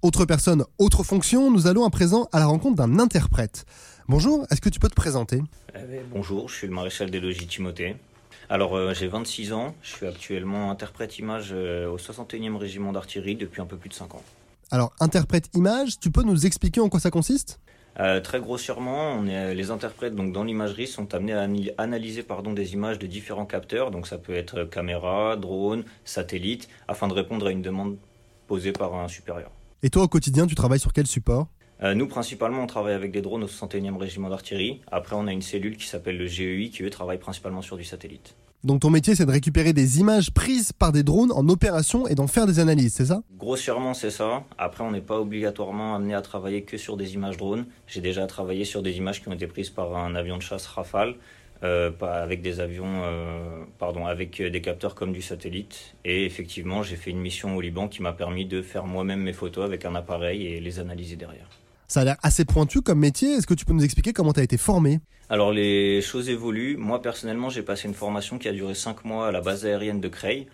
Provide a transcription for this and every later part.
Autre personne, autre fonction, nous allons à présent à la rencontre d'un interprète. Bonjour, est-ce que tu peux te présenter? Eh Bonjour, je suis le maréchal des logis Timothée. Alors euh, j'ai 26 ans, je suis actuellement interprète image euh, au 61e régiment d'artillerie depuis un peu plus de 5 ans. Alors interprète image, tu peux nous expliquer en quoi ça consiste? Euh, très grossièrement, on est, les interprètes donc dans l'imagerie sont amenés à analyser pardon, des images de différents capteurs, donc ça peut être caméra, drone, satellite, afin de répondre à une demande posée par un supérieur. Et toi au quotidien, tu travailles sur quel support? Euh, nous, principalement, on travaille avec des drones au 61e régiment d'artillerie. Après, on a une cellule qui s'appelle le GEI qui, eux, travaille principalement sur du satellite. Donc ton métier, c'est de récupérer des images prises par des drones en opération et d'en faire des analyses, c'est ça? Grossièrement, c'est ça. Après, on n'est pas obligatoirement amené à travailler que sur des images drones. J'ai déjà travaillé sur des images qui ont été prises par un avion de chasse Rafale, euh, avec des avions, euh, pardon, avec des capteurs comme du satellite. Et effectivement, j'ai fait une mission au Liban qui m'a permis de faire moi-même mes photos avec un appareil et les analyser derrière. Ça a l'air assez pointu comme métier. Est-ce que tu peux nous expliquer comment tu as été formé? Alors les choses évoluent. Moi personnellement, j'ai passé une formation qui a duré 5 mois à la base aérienne de Creil,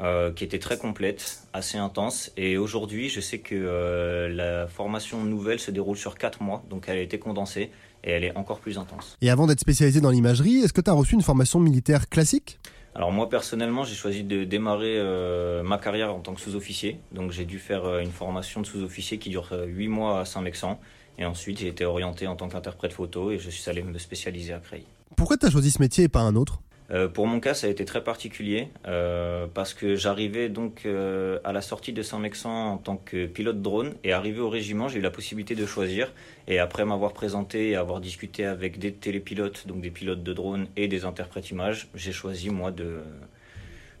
euh, qui était très complète, assez intense. Et aujourd'hui, je sais que euh, la formation nouvelle se déroule sur 4 mois, donc elle a été condensée et elle est encore plus intense. Et avant d'être spécialisé dans l'imagerie, est-ce que tu as reçu une formation militaire classique? Alors moi personnellement j'ai choisi de démarrer euh, ma carrière en tant que sous-officier. Donc j'ai dû faire une formation de sous-officier qui dure 8 euh, mois à Saint-Mexan. Et ensuite j'ai été orienté en tant qu'interprète photo et je suis allé me spécialiser à Creil. Pourquoi tu as choisi ce métier et pas un autre? Euh, pour mon cas, ça a été très particulier euh, parce que j'arrivais donc euh, à la sortie de Saint-Mexan en tant que pilote drone et arrivé au régiment, j'ai eu la possibilité de choisir. Et après m'avoir présenté et avoir discuté avec des télépilotes, donc des pilotes de drone et des interprètes images, j'ai choisi moi de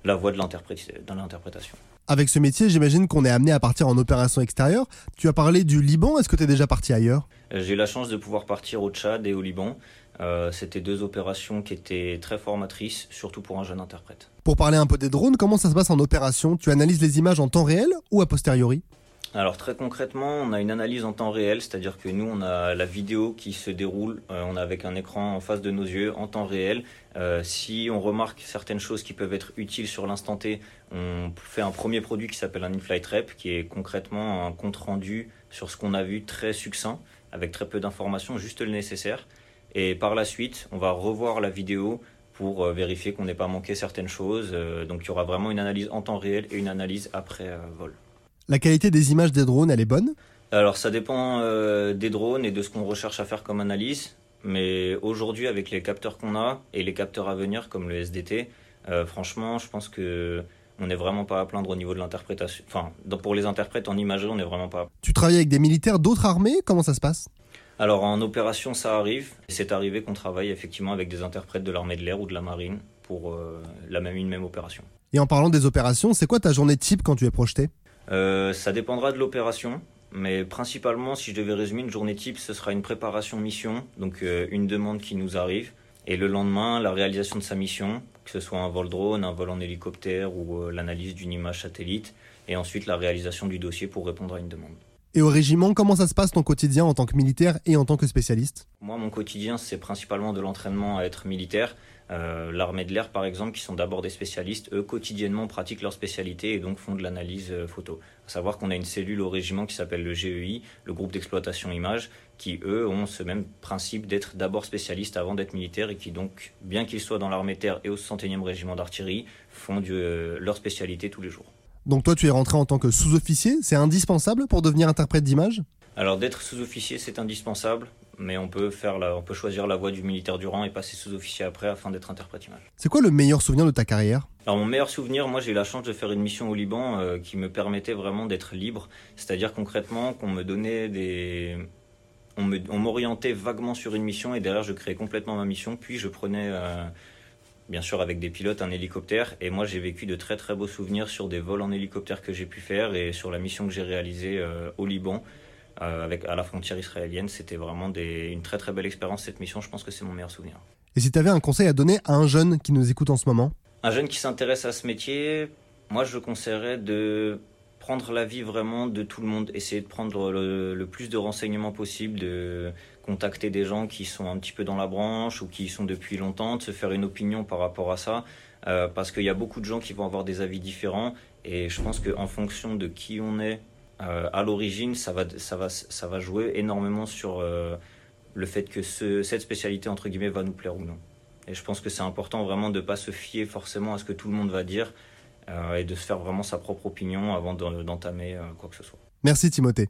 la voie de l'interprétation. Avec ce métier, j'imagine qu'on est amené à partir en opération extérieure. Tu as parlé du Liban, est-ce que tu es déjà parti ailleurs? J'ai eu la chance de pouvoir partir au Tchad et au Liban. Euh, c'était deux opérations qui étaient très formatrices, surtout pour un jeune interprète. Pour parler un peu des drones, comment ça se passe en opération? Tu analyses les images en temps réel ou a posteriori? Alors très concrètement, on a une analyse en temps réel, c'est-à-dire que nous, on a la vidéo qui se déroule, euh, on a avec un écran en face de nos yeux en temps réel. Euh, si on remarque certaines choses qui peuvent être utiles sur l'instant T, on fait un premier produit qui s'appelle un in-flight rep, qui est concrètement un compte rendu sur ce qu'on a vu très succinct, avec très peu d'informations, juste le nécessaire. Et par la suite, on va revoir la vidéo pour euh, vérifier qu'on n'ait pas manqué certaines choses. Euh, donc il y aura vraiment une analyse en temps réel et une analyse après euh, vol. La qualité des images des drones, elle est bonne? Alors ça dépend des drones et de ce qu'on recherche à faire comme analyse. Mais aujourd'hui, avec les capteurs qu'on a et les capteurs à venir comme le SDT, franchement, je pense que on n'est vraiment pas à plaindre au niveau de l'interprétation. Enfin, pour les interprètes en imagerie, on n'est vraiment pas. Tu travailles avec des militaires d'autres armées? Comment ça se passe? Alors en opération, ça arrive. C'est arrivé qu'on travaille effectivement avec des interprètes de l'armée de l'air ou de la marine pour euh, la même, une même opération. Et en parlant des opérations, c'est quoi ta journée type quand tu es projeté? Euh, Ça dépendra de l'opération. Mais principalement, si je devais résumer une journée type, ce sera une préparation mission, donc euh, une demande qui nous arrive, et le lendemain, la réalisation de sa mission, que ce soit un vol drone, un vol en hélicoptère ou l'analyse d'une image satellite, et ensuite la réalisation du dossier pour répondre à une demande. Et au régiment, comment ça se passe ton quotidien en tant que militaire et en tant que spécialiste? Moi, mon quotidien, c'est principalement de l'entraînement à être militaire. Euh, l'armée de l'air, par exemple, qui sont d'abord des spécialistes, eux, quotidiennement pratiquent leur spécialité et donc font de l'analyse euh, photo. À savoir qu'on a une cellule au régiment qui s'appelle le GEI, le groupe d'exploitation image, qui, eux, ont ce même principe d'être d'abord spécialistes avant d'être militaires et qui donc, bien qu'ils soient dans l'armée terre et au 61e régiment d'artillerie, font de, euh, leur spécialité tous les jours. Donc toi, tu es rentré en tant que sous-officier. C'est indispensable pour devenir interprète d'image? Alors d'être sous-officier, c'est indispensable, mais on peut faire on peut choisir la voie du militaire du rang et passer sous-officier après afin d'être interprète d'image. C'est quoi le meilleur souvenir de ta carrière? Alors mon meilleur souvenir, moi j'ai eu la chance de faire une mission au Liban euh, qui me permettait vraiment d'être libre, c'est-à-dire concrètement qu'on me donnait des on m'orientait vaguement sur une mission et derrière je créais complètement ma mission, puis je prenais euh, bien sûr avec des pilotes, un hélicoptère. Et moi, j'ai vécu de très très beaux souvenirs sur des vols en hélicoptère que j'ai pu faire et sur la mission que j'ai réalisée euh, au Liban. Euh, avec, à la frontière israélienne, c'était vraiment des, une très très belle expérience cette mission. Je pense que c'est mon meilleur souvenir. Et si tu avais un conseil à donner à un jeune qui nous écoute en ce moment? Un jeune qui s'intéresse à ce métier, moi je conseillerais de prendre l'avis vraiment de tout le monde, essayer de prendre le, plus de renseignements possible, de contacter des gens qui sont un petit peu dans la branche ou qui y sont depuis longtemps, de se faire une opinion par rapport à ça, euh, parce qu'il y a beaucoup de gens qui vont avoir des avis différents, et je pense qu'en fonction de qui on est euh, à l'origine, ça va, ça, va, ça va jouer énormément sur euh, le fait que cette spécialité, entre guillemets, va nous plaire ou non. Et je pense que c'est important vraiment de ne pas se fier forcément à ce que tout le monde va dire, euh, et de se faire vraiment sa propre opinion avant d'entamer euh, quoi que ce soit. Merci Timothée.